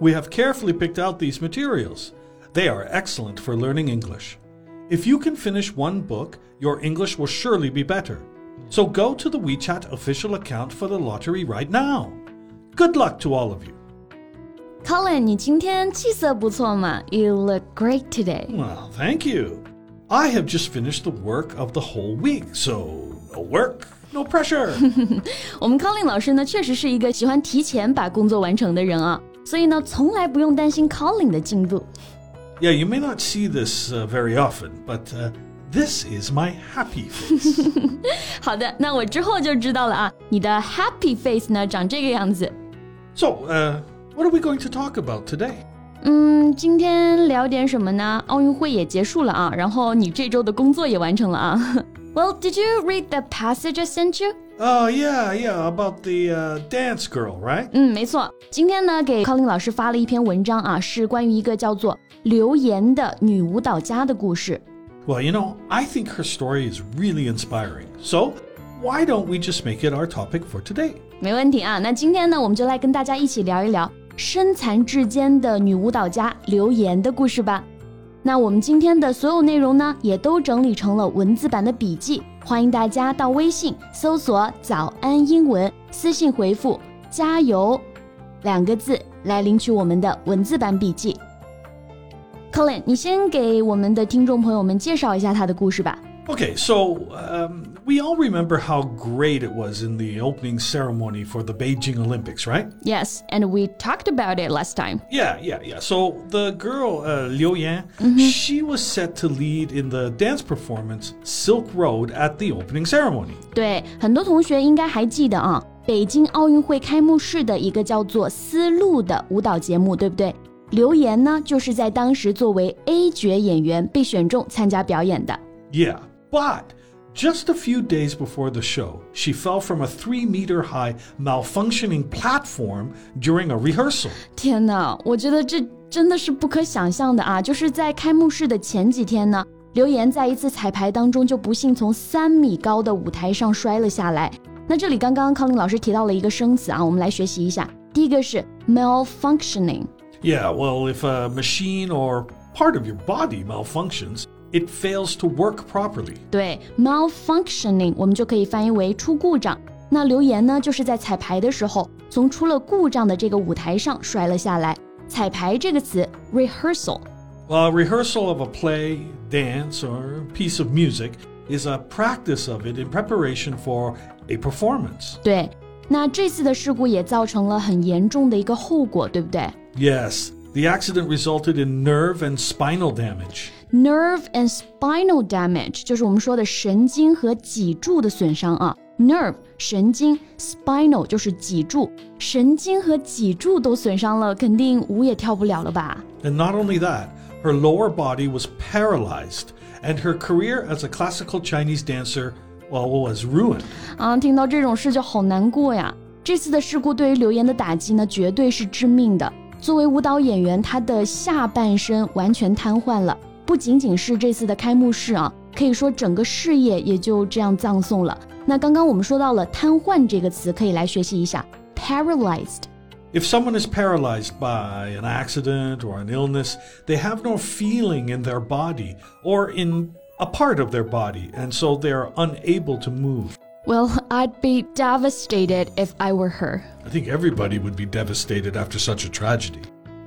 we have carefully picked out these materials. They are excellent for learning English. If you can finish one book, your English will surely be better. So go to the WeChat official account for the lottery right now. Good luck to all of you. Colin，你今天气色不错嘛？You look great today. Well, thank you. I have just finished the work of the whole week, so no work, no pressure. 我们 Colin 老师呢，确实是一个喜欢提前把工作完成的人啊， 所以呢，从来不用担心 Colin 的进度。Yeah, you may not see this uh, very often, but uh, this is my happy face. 好的，那我之后就知道了啊。你的 happy face 呢，长这个样子。 so, uh, what are we going to talk about today? 嗯，今天聊点什么呢？奥运会也结束了啊，然后你这周的工作也完成了啊。 Well, did you read the passage I sent you? Oh, yeah, yeah, about the uh, dance girl, right? 嗯，没错。今天呢，给 Colin 老师发了一篇文章啊，是关于一个叫做刘岩的女舞蹈家的故事。 Well, you know, I think her story is really inspiring. So, why don't we just make it our topic for today? 没问题啊。那今天呢，我们就来跟大家一起聊一聊身残志坚的女舞蹈家刘岩的故事吧。 那我们今天的所有内容呢，也都整理成了文字版的笔记，欢迎大家到微信搜索“早安英文”，私信回复“加油”两个字来领取我们的文字版笔记。Colin，你先给我们的听众朋友们介绍一下他的故事吧。Okay, so um, we all remember how great it was in the opening ceremony for the Beijing Olympics, right? Yes, and we talked about it last time. Yeah, yeah, yeah. So the girl, uh, Liu Yan, she was set to lead in the dance performance Silk Road at the opening ceremony. 对，很多同学应该还记得啊，北京奥运会开幕式的一个叫做《丝路》的舞蹈节目，对不对？刘岩呢，就是在当时作为 A 角演员被选中参加表演的。 Yeah, but just a few days before the show, she fell from a three meter high malfunctioning platform during a rehearsal. 天哪，我觉得这真的是不可想象的啊！就是在开幕式的前几天呢，刘岩在一次彩排当中就不幸从三米高的舞台上摔了下来。那这里刚刚康林老师提到了一个生词啊，我们来学习一下。第一个是 malfunctioning， Yeah, well, if a machine or part of your body malfunctions, it fails to work properly. 对，malfunctioning 我们就可以翻译为出故障。那刘岩呢，就是在彩排的时候，从出了故障的这个舞台上摔了下来。彩排这个词 rehearsal， Well, a rehearsal of a play, dance, or piece of music is a practice of it in preparation for a performance. 对。那这次的事故也造成了很严重的一个后果，对不对 Yes, the accident resulted in nerve and spinal damage. ？Nerve and spinal damage 就是我们说的神经和脊柱的损伤啊。Nerve 神经，spinal 就是脊柱，神经和脊柱都损伤了，肯定舞也跳不了了吧？And not only that, her lower body was paralyzed, and her career as a classical Chinese dancer, well, was ruined. 啊，听到这种事就好难过呀。这次的事故对于刘岩的打击呢，绝对是致命的。作为舞蹈演员，她的下半身完全瘫痪了，不仅仅是这次的开幕式啊，可以说整个事业也就这样葬送了。那刚刚我们说到了瘫痪这个词，可以来学习一下 paralyzed。 If someone is paralyzed by an accident or an illness, they have no feeling in their body or in a part of their body, and so they are unable to move. Well, I'd be devastated if I were her. I think everybody would be devastated after such a tragedy.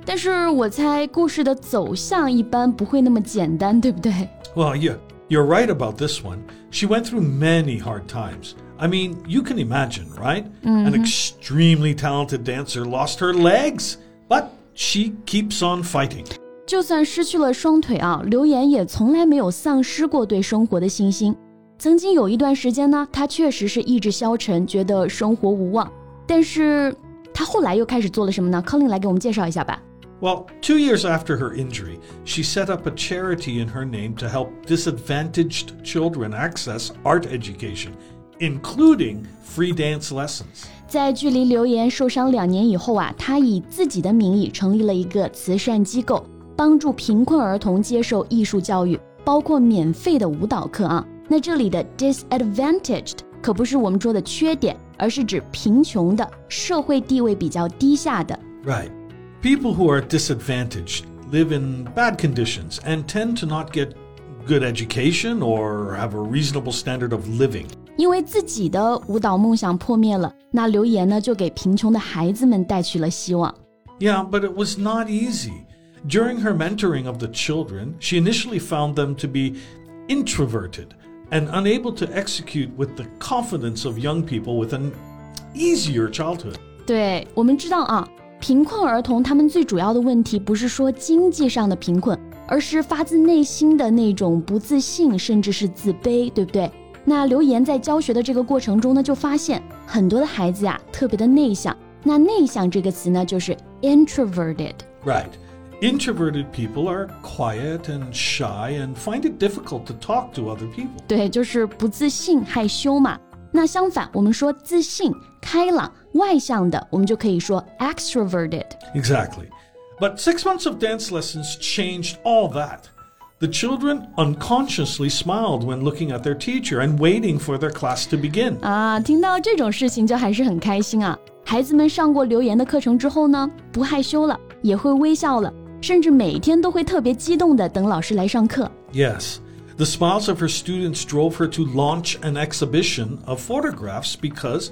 但是我猜故事的走向一般不会那么简单，对不对？ Well, yeah, you're right about this one. She went through many hard times. I mean, you can imagine, right? An extremely talented dancer lost her legs, but she keeps on fighting. 就算失去了双腿啊，刘岩也从来没有丧失过对生活的信心。曾经有一段时间呢，他确实是意志消沉，觉得生活无望。但是 她后来又开始做了什么呢？Colin 来给我们介绍一下吧。 Well, two years after her injury, she set up a charity in her name to help disadvantaged children access art education, including free dance lessons. 在距离刘岩受伤两年以后啊，她以自己的名义成立了一个慈善机构，帮助贫困儿童接受艺术教育，包括免费的舞蹈课啊。那这里的 disadvantaged 可不是我们说的缺点，而是指贫穷的、社会地位比较低下的。Right. People who are disadvantaged live in bad conditions and tend to not get good education or have a reasonable standard of living. 因为自己的舞蹈梦想破灭了，那刘岩呢就给贫穷的孩子们带去了希望。Yeah, but it was not easy. During her mentoring of the children, she initially found them to be introverted and unable to execute with the confidence of young people with an easier childhood. 对我们知道啊， 贫困儿童他们最主要的问题不是说经济上的贫困，而是发自内心的那种不自信，甚至是自卑，对不对？那刘岩在教学的这个过程中呢，就发现很多的孩子呀特别的内向。那内向这个词呢，就是 introverted。Right. Introverted people are quiet and shy and find it difficult to talk to other people. 对，就是不自信、害羞嘛。那相反，我们说自信、开朗、外向的，我们就可以说 extroverted。 Exactly. But six months of dance lessons changed all that. The children unconsciously smiled when looking at their teacher and waiting for their class to begin. 啊，听到这种事情就还是很开心啊。孩子们上过留言的课程之后呢，不害羞了，也会微笑了，甚至每天都会特别激动的等老师来上课。 Yes, the smiles of her students drove her to launch an exhibition of photographs because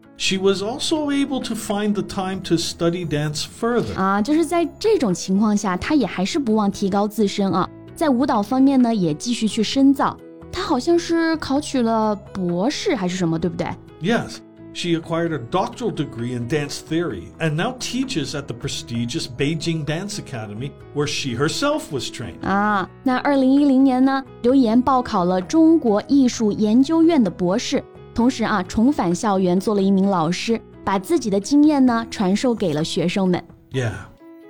she was also able to find the time to study dance further. 啊，就是在这种情况下，他也还是不忘提高自身啊，在舞蹈方面呢也继续去深造。他好像是考取了博士还是什么，对不对？ Yes, she acquired a doctoral degree in dance theory and now teaches at the prestigious Beijing Dance Academy, where she herself was trained. 啊，那二零一零年呢，刘岩报考了中国艺术研究院的博士， 同时啊，重返校园做了一名老师，把自己的经验呢传授给了学生们。 Yeah.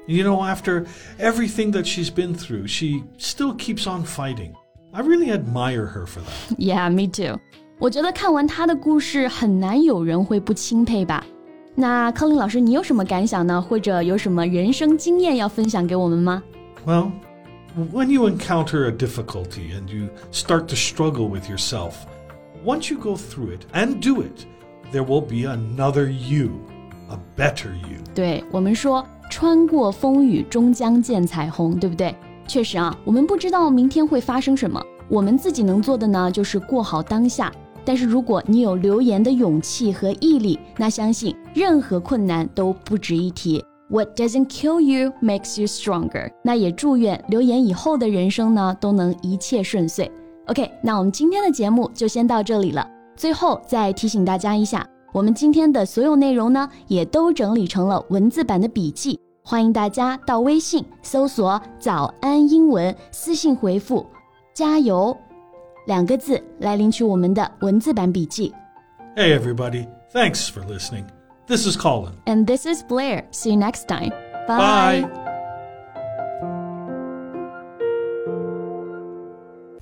You know, after everything that she's been through, she still keeps on fighting. I really admire her for that. Yeah, me too. 我觉得看完他的故事，很难有人会不钦佩吧。那康林老师，你有什么感想呢？或者有什么人生经验要分享给我们吗？ Well, when you encounter a difficulty and you start to struggle with yourself, once you go through it and do it, there will be another you, a better you. 对我们说，穿过风雨终将见彩虹，对不对？确实啊，我们不知道明天会发生什么，我们自己能做的呢，就是过好当下。但是如果你有刘岩的勇气和毅力，那相信任何困难都不值一提。What doesn't kill you makes you stronger。那也祝愿刘岩以后的人生呢，都能一切顺遂。OK，那我们今天的节目就先到这里了。最后再提醒大家一下，我们今天的所有内容呢，也都整理成了文字版的笔记，欢迎大家到微信搜索“早安英文”，私信回复“加油”两个字来领取我们的文字版笔记。 Hey, everybody. Thanks for listening. This is Colin. And this is Blair. See you next time. Bye.